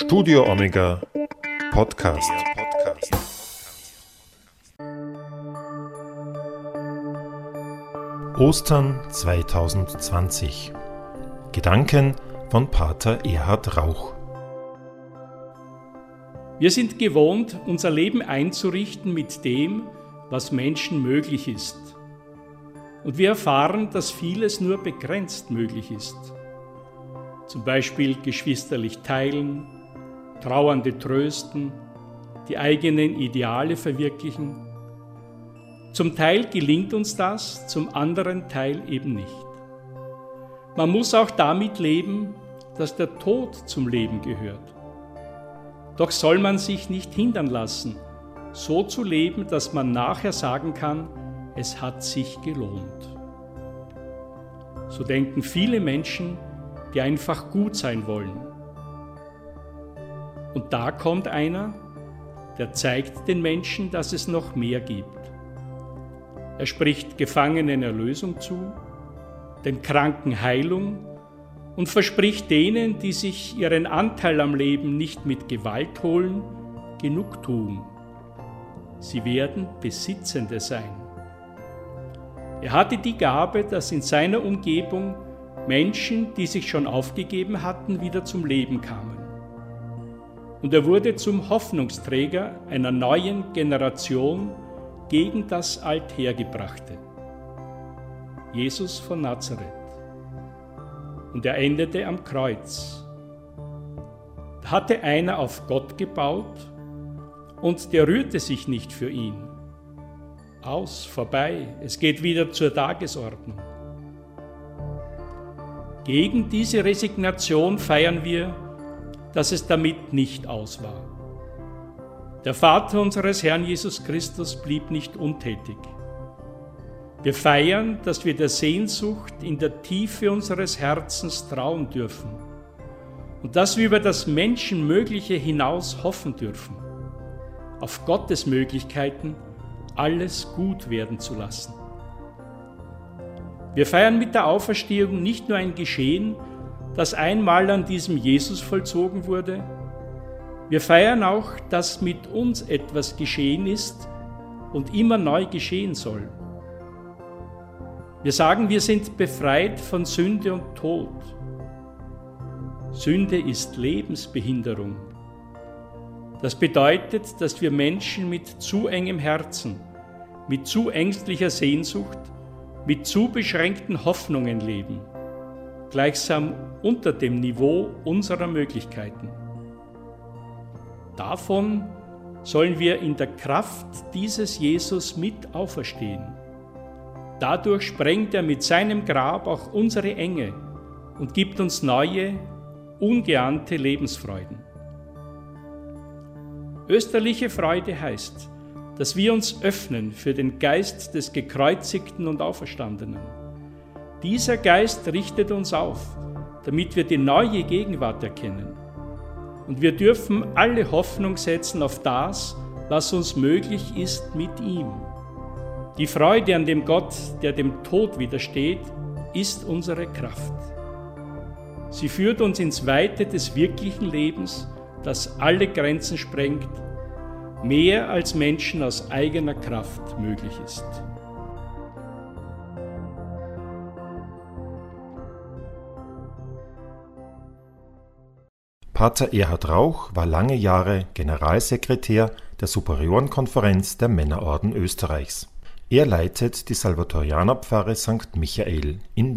Studio Omega Podcast. Ostern 2020. Gedanken von Pater Erhard Rauch. Wir sind gewohnt, unser Leben einzurichten mit dem, was Menschen möglich ist. Und wir erfahren, dass vieles nur begrenzt möglich ist. Zum Beispiel geschwisterlich teilen, Trauernde trösten, die eigenen Ideale verwirklichen. Zum Teil gelingt uns das, zum anderen Teil eben nicht. Man muss auch damit leben, dass der Tod zum Leben gehört. Doch soll man sich nicht hindern lassen, so zu leben, dass man nachher sagen kann, es hat sich gelohnt. So denken viele Menschen, die einfach gut sein wollen. Und da kommt einer, der zeigt den Menschen, dass es noch mehr gibt. Er spricht Gefangenen Erlösung zu, den Kranken Heilung und verspricht denen, die sich ihren Anteil am Leben nicht mit Gewalt holen, Genugtuung. Sie werden Besitzende sein. Er hatte die Gabe, dass in seiner Umgebung Menschen, die sich schon aufgegeben hatten, wieder zum Leben kamen. Und er wurde zum Hoffnungsträger einer neuen Generation gegen das Althergebrachte. Jesus von Nazareth. Und er endete am Kreuz. Da hatte einer auf Gott gebaut und der rührte sich nicht für ihn. Aus, vorbei, es geht wieder zur Tagesordnung. Gegen diese Resignation feiern wir, dass es damit nicht aus war. Der Vater unseres Herrn Jesus Christus blieb nicht untätig. Wir feiern, dass wir der Sehnsucht in der Tiefe unseres Herzens trauen dürfen und dass wir über das Menschenmögliche hinaus hoffen dürfen, auf Gottes Möglichkeiten alles gut werden zu lassen. Wir feiern mit der Auferstehung nicht nur ein Geschehen, das einmal an diesem Jesus vollzogen wurde, wir feiern auch, dass mit uns etwas geschehen ist und immer neu geschehen soll. Wir sagen, wir sind befreit von Sünde und Tod. Sünde ist Lebensbehinderung. Das bedeutet, dass wir Menschen mit zu engem Herzen, mit zu ängstlicher Sehnsucht, mit zu beschränkten Hoffnungen leben, gleichsam unter dem Niveau unserer Möglichkeiten. Davon sollen wir in der Kraft dieses Jesus mit auferstehen. Dadurch sprengt er mit seinem Grab auch unsere Enge und gibt uns neue, ungeahnte Lebensfreuden. Österliche Freude heißt, dass wir uns öffnen für den Geist des Gekreuzigten und Auferstandenen. Dieser Geist richtet uns auf, damit wir die neue Gegenwart erkennen. Und wir dürfen alle Hoffnung setzen auf das, was uns möglich ist mit ihm. Die Freude an dem Gott, der dem Tod widersteht, ist unsere Kraft. Sie führt uns ins Weite des wirklichen Lebens, das alle Grenzen sprengt, mehr als Menschen aus eigener Kraft möglich ist. Pater Erhard Rauch war lange Jahre Generalsekretär der Superiorenkonferenz der Männerorden Österreichs. Er leitet die Salvatorianerpfarre St. Michael in